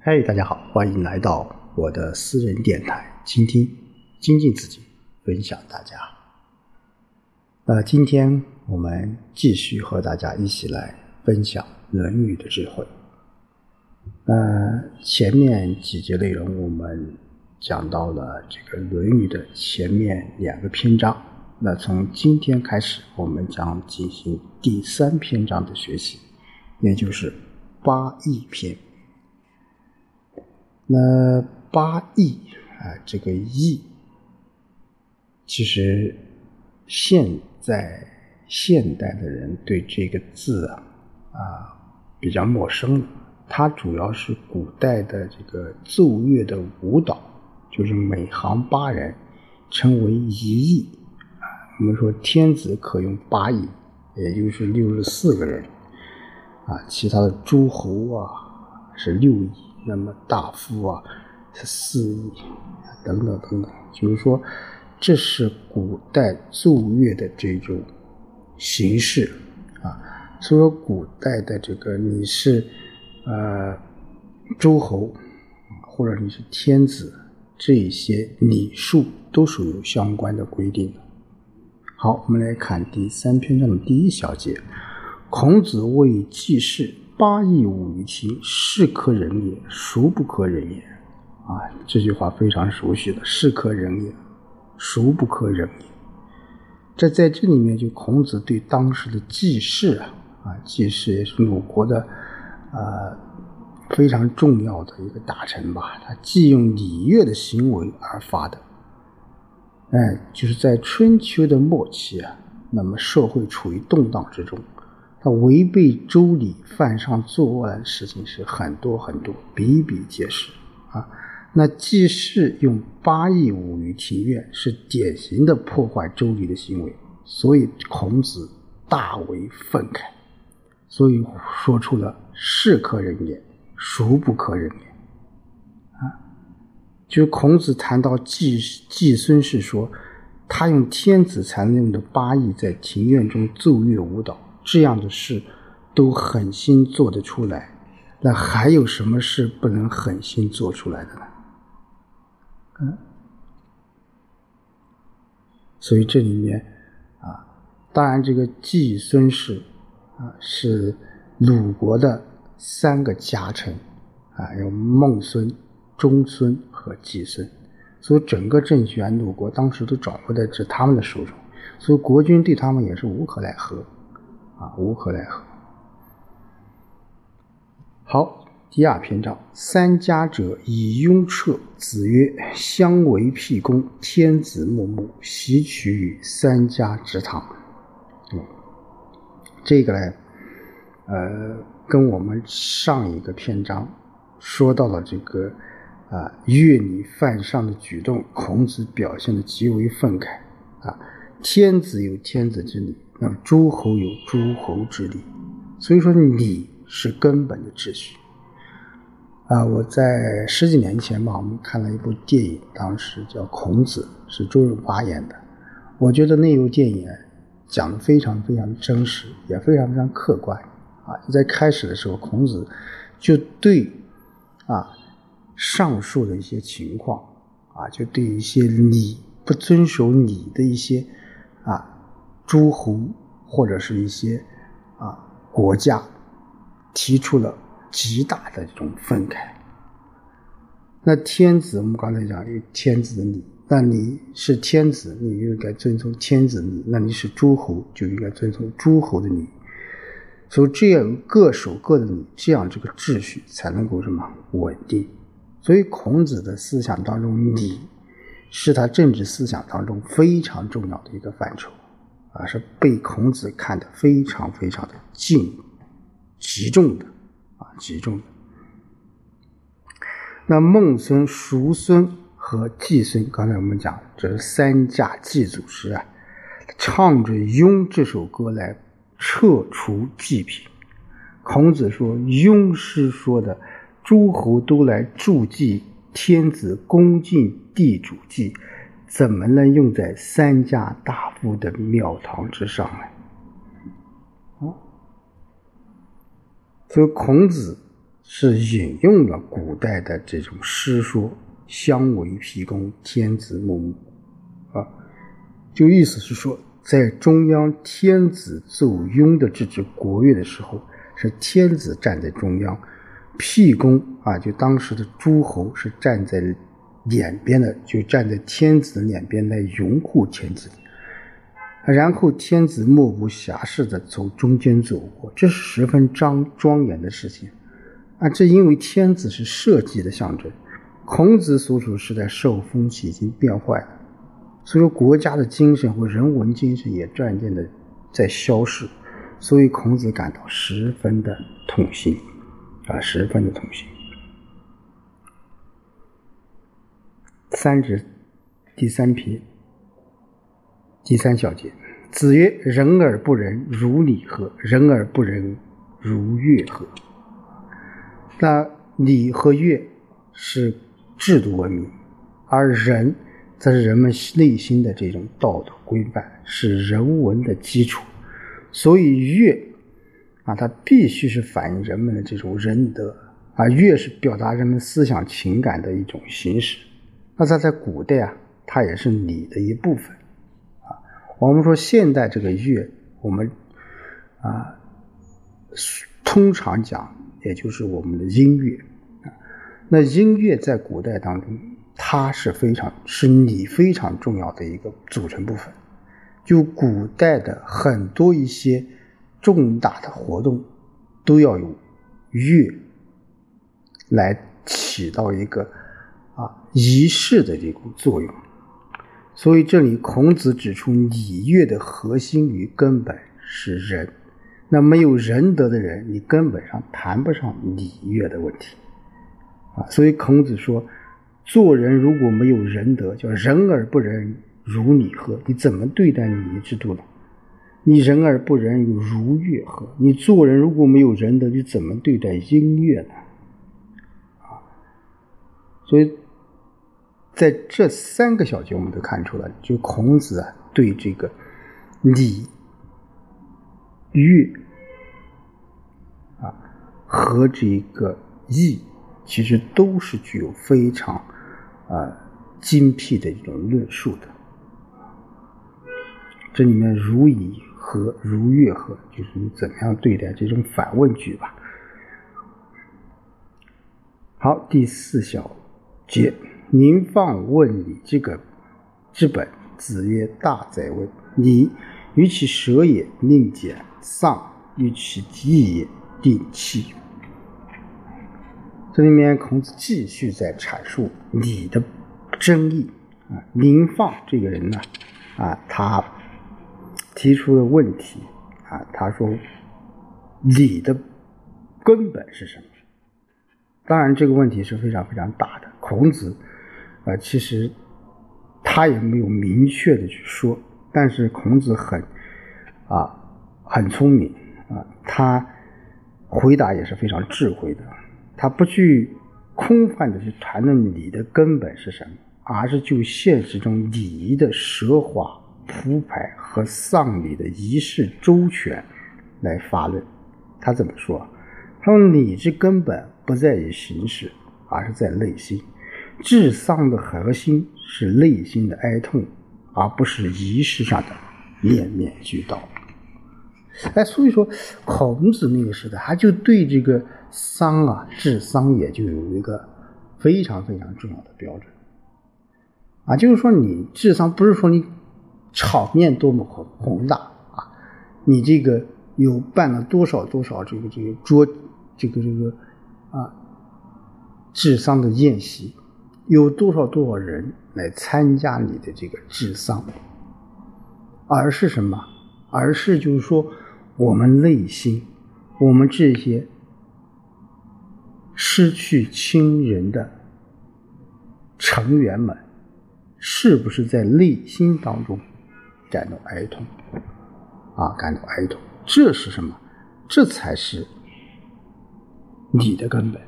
嗨，大家好，欢迎来到我的私人电台，倾听、精进自己，分享大家。那今天我们继续和大家一起来分享《论语》的智慧。那前面几节内容我们讲到了这个《论语》的前面两个篇章。那从今天开始，我们将进行第三篇章的学习，也就是八义篇。那八义啊，这个义，其实现在现代的人对这个字啊啊比较陌生。它主要是古代的这个奏乐的舞蹈，就是每行八人，称为一义。我们说天子可用八亿，也就是六十四个人，啊，其他的诸侯啊是六亿，那么大夫啊是四亿，等等等等，就是说这是古代奏乐的这种形式啊。所以说古代的这个你是呃诸侯，或者你是天子，这些礼数都属于相关的规定。好，我们来看第三篇章的第一小节。孔子谓季氏：“八佾舞于庭，是可忍也，孰不可忍也？”啊，这句话非常熟悉的，“是可忍也，孰不可忍也？”这在这里面，就孔子对当时的季氏啊，啊，季氏也是鲁国的，呃，非常重要的一个大臣吧，他既用礼乐的行为而发的。哎，就是在春秋的末期啊，那么社会处于动荡之中，他违背周礼、犯上作恶的事情是很多很多，比比皆是啊。那季氏用八佾舞于庭院，是典型的破坏周礼的行为，所以孔子大为愤慨，所以说出了“是可忍也，孰不可忍也”。啊就是孔子谈到季季孙氏说，他用天子才能用的八佾在庭院中奏乐舞蹈，这样的事都狠心做得出来，那还有什么事不能狠心做出来的呢？嗯，所以这里面啊，当然这个季孙氏啊是鲁国的三个家臣啊，有孟孙、中孙。和季孙，所以整个政权鲁国当时都掌握在这他们的手中，所以国君对他们也是无可奈何，啊，无可奈何。好，第二篇章，三家者以雍彻。子曰：“相为辟公，天子穆穆，习取于三家之堂。”嗯，这个呢，呃，跟我们上一个篇章说到了这个。啊，越礼犯上的举动，孔子表现的极为愤慨。啊，天子有天子之礼，那么诸侯有诸侯之礼，所以说礼是根本的秩序。啊，我在十几年前吧，我们看了一部电影，当时叫《孔子》，是周润发演的。我觉得那部电影讲的非常非常真实，也非常非常客观。啊，在开始的时候，孔子就对啊。上述的一些情况啊，就对一些礼不遵守礼的一些啊诸侯或者是一些啊国家，提出了极大的这种愤慨。那天子，我们刚才讲有天子的礼，那你是天子，你应该遵从天子的礼；那你是诸侯，就应该遵从诸侯的礼。所以这样各守各的礼，这样这个秩序才能够什么稳定。所以，孔子的思想当中，礼是他政治思想当中非常重要的一个范畴，啊，是被孔子看得非常非常的敬、极重的，啊，极重的。那孟孙、叔孙和季孙，刚才我们讲，这是三家祭祖师啊，唱着《雍》这首歌来撤除祭品。孔子说，《雍》是说的。诸侯都来助祭天子，恭敬地主祭，怎么能用在三家大夫的庙堂之上呢？啊，所以孔子是引用了古代的这种诗说“相为辟公，天子穆穆”，啊，就意思是说，在中央天子奏雍的这支国乐的时候，是天子站在中央，辟公啊，就当时的诸侯是站在两边的，就站在天子的两边来拥护天子。然后天子目不暇视的从中间走过，这是十分庄庄严的事情啊！这因为天子是社稷的象征，孔子所处时代社会风气已经变坏了，所以说国家的精神和人文精神也渐渐的在消逝，所以孔子感到十分的痛心啊，十分的痛心。三指第三篇。第三小节，子曰：“人而不仁，如礼何？人而不仁，如乐何？”那礼和乐是制度文明，而仁则是人们内心的这种道德规范，是人文的基础。所以乐啊，它必须是反映人们的这种仁德啊。乐是表达人们思想情感的一种形式。那它在古代啊，它也是礼的一部分啊。我们说现代这个乐，我们啊，通常讲也就是我们的音乐啊。那音乐在古代当中，它是非常是礼非常重要的一个组成部分。就古代的很多一些重大的活动，都要用乐来起到一个啊仪式的这种作用。所以这里孔子指出，礼乐的核心与根本是仁。那没有仁德的人，你根本上谈不上礼乐的问题啊。所以孔子说，做人如果没有仁德，叫仁而不仁，如礼何？你怎么对待礼仪制度呢？你仁而不仁，如乐何？你做人如果没有仁德，你怎么对待音乐呢？啊，所以。在这三个小节，我们都看出来，就孔子啊，对这个礼、乐啊和这个义，其实都是具有非常啊精辟的一种论述的。这里面如以和如乐和，就是你怎么样对待这种反问句吧。好，第四小节。宁放问礼这个之本，子曰：“大哉问！礼与其舍也，宁俭；丧与其义也，定期。”这里面孔子继续在阐述礼的真义啊。宁放这个人呢，啊，他提出的问题啊，他说礼的根本是什么？当然，这个问题是非常非常大的。孔子。啊，其实他也没有明确的去说，但是孔子很啊很聪明啊，他回答也是非常智慧的，他不去空泛的去谈论礼的根本是什么，而是就现实中礼仪的奢华铺排和丧礼的仪式周全来发论。他怎么说？他说礼之根本不在于形式，而是在内心。治丧的核心是内心的哀痛，而不是仪式上的面面俱到。哎，所以说孔子那个时代，他就对这个丧啊，治丧也就有一个非常非常重要的标准啊，就是说你治丧不是说你场面多么宏宏大啊，你这个有办了多少多少这个这个桌这个这个啊治丧的宴席。有多少多少人来参加你的这个治丧，而是什么？而是就是说，我们内心，我们这些失去亲人的成员们，是不是在内心当中感到哀痛？啊，感到哀痛，这是什么？这才是你的根本。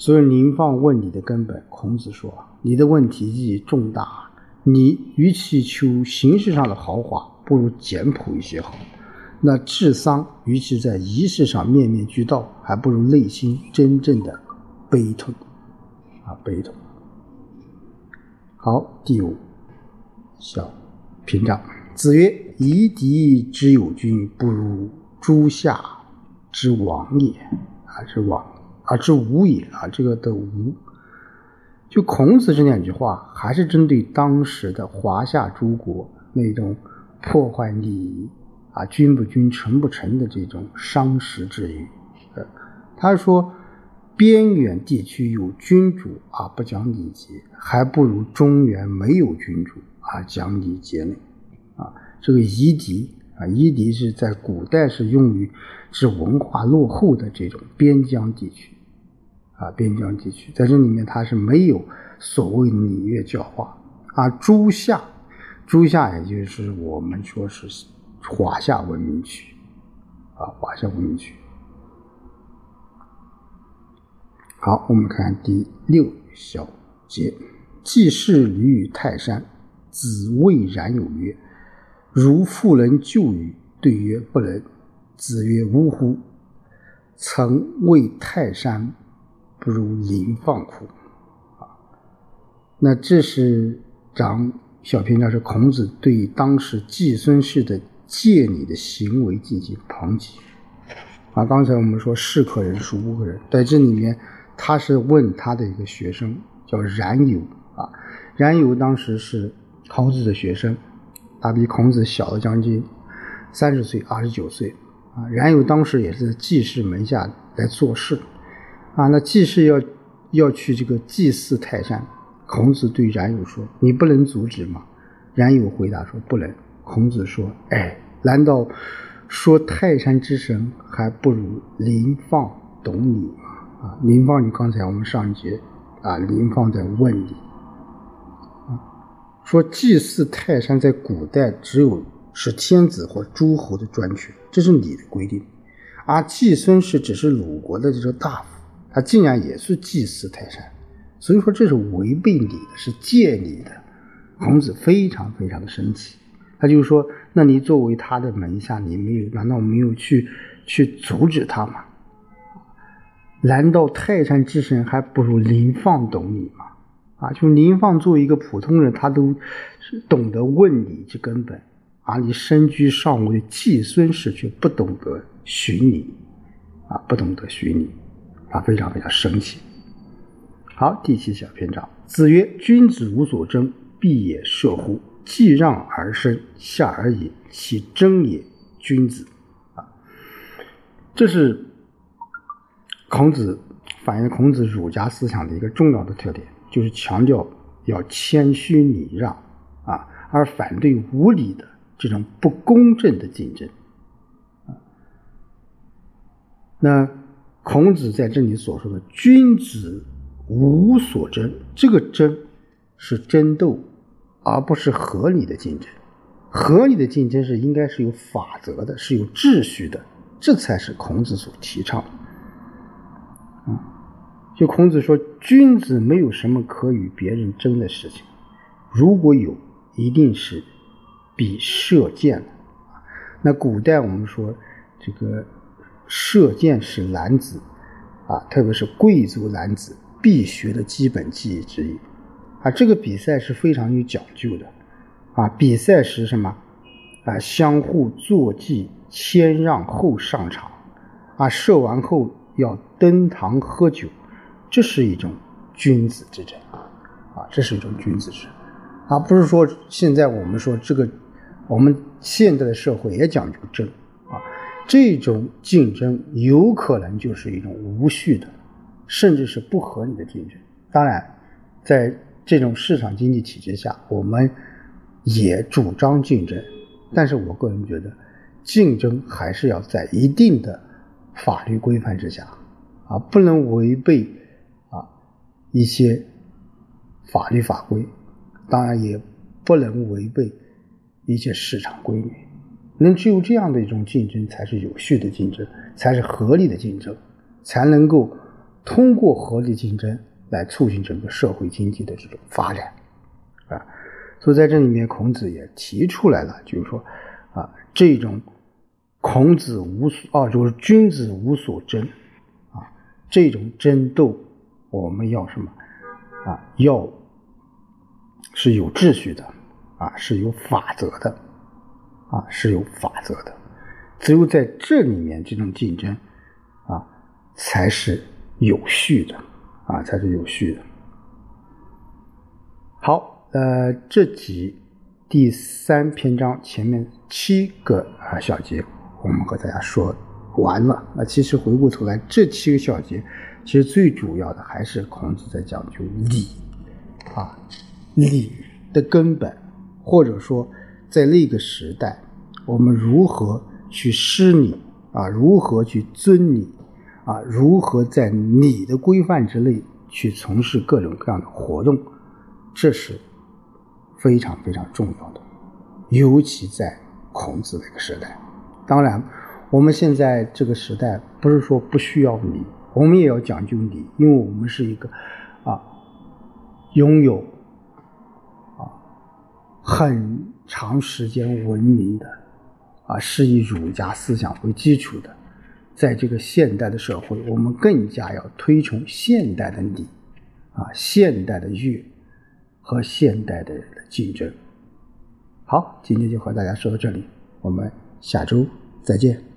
所以，您放问你的根本，孔子说：“你的问题意义重大。你与其求形式上的豪华，不如简朴一些好。那治丧与其在仪式上面面俱到，还不如内心真正的悲痛啊，悲痛。好，第五小篇章，子曰：“夷狄之有君，不如诸夏之王也。”啊，之王啊，之无也啊，这个的无。就孔子这两句话，还是针对当时的华夏诸国那种破坏礼仪啊，君不君，臣不臣的这种伤时之语。呃，他说，边远地区有君主啊，不讲礼节，还不如中原没有君主啊，讲礼节呢。啊，这个夷狄啊，夷狄是在古代是用于指文化落后的这种边疆地区。啊，边疆地区在这里面，它是没有所谓礼乐教化啊。诸夏，诸夏也就是我们说是华夏文明区啊，华夏文明区。好，我们看第六小节：季氏履于泰山，子谓冉有曰：“如复能救于？”对曰：“不能。”子曰：“呜呼！曾为泰山。”不如临放乎？啊，那这是长小篇章，是孔子对当时季孙氏的借礼的行为进行抨击。啊，刚才我们说是可忍孰不可忍，在这里面他是问他的一个学生叫冉有啊，冉有当时是孔子的学生，他比孔子小了将近三十岁，二十九岁啊。冉有当时也是季氏门下来做事。啊，那祭祀要要去这个祭祀泰山，孔子对冉有说：“你不能阻止吗？”冉有回答说：“不能。”孔子说：“哎，难道说泰山之神还不如林放懂你吗？”啊，林放，你刚才我们上一节啊，林放在问你啊，说祭祀泰山在古代只有是天子或诸侯的专权，这是你的规定，而季孙氏只是鲁国的这个大夫。他竟然也是祭祀泰山，所以说这是违背礼的，是借礼的。孔子非常非常的生气，他就说：“那你作为他的门下，你没有难道没有去去阻止他吗？难道泰山之神还不如林放懂你吗？啊，就林放作为一个普通人，他都懂得问礼之根本，而你身居上位的季孙氏却不懂得循礼，啊，不懂得循礼。”他非常非常生气。好，第七小篇章，子曰：“君子无所争，必也射乎？既让而生，下而饮，其争也。君子。”啊，这是孔子反映孔子儒家思想的一个重要的特点，就是强调要谦虚礼让啊，而反对无理的这种不公正的竞争。那。孔子在这里所说的“君子无所争”，这个争是争斗，而不是合理的竞争。合理的竞争是应该是有法则的，是有秩序的，这才是孔子所提倡的。啊，就孔子说，君子没有什么可与别人争的事情，如果有，一定是比射箭。那古代我们说这个。射箭是男子啊，特别是贵族男子必学的基本技艺之一啊。这个比赛是非常有讲究的啊。比赛时什么啊？相互坐骑，谦让后上场啊。射完后要登堂喝酒，这是一种君子之争啊。这是一种君子之争啊，不是说现在我们说这个，我们现在的社会也讲究争。这种竞争有可能就是一种无序的，甚至是不合理的竞争。当然，在这种市场经济体制下，我们也主张竞争，但是我个人觉得，竞争还是要在一定的法律规范之下，啊，不能违背啊一些法律法规，当然也不能违背一些市场规律。能只有这样的一种竞争，才是有序的竞争，才是合理的竞争，才能够通过合理竞争来促进整个社会经济的这种发展，啊，所以在这里面，孔子也提出来了，就是说，啊，这种孔子无所啊，就是君子无所争啊，这种争斗我们要什么啊？要是有秩序的啊，是有法则的啊，是有法则的。只有在这里面，这种竞争啊，才是有序的啊，才是有序的。好，呃，这集第三篇章前面七个啊小节，我们和大家说完了。那其实回过头来，这七个小节，其实最主要的还是孔子在讲究礼啊，礼的根本，或者说在那个时代，我们如何去施礼啊，如何去尊礼啊，如何在礼的规范之内去从事各种各样的活动。这是非常非常重要的，尤其在孔子那个时代。当然，我们现在这个时代不是说不需要礼，我们也要讲究礼，因为我们是一个啊拥有啊很长时间文明的啊是以儒家思想为基础的，在这个现代的社会，我们更加要推崇现代的礼啊，现代的乐。和现代的人的竞争。好，今天就和大家说到这里，我们下周再见。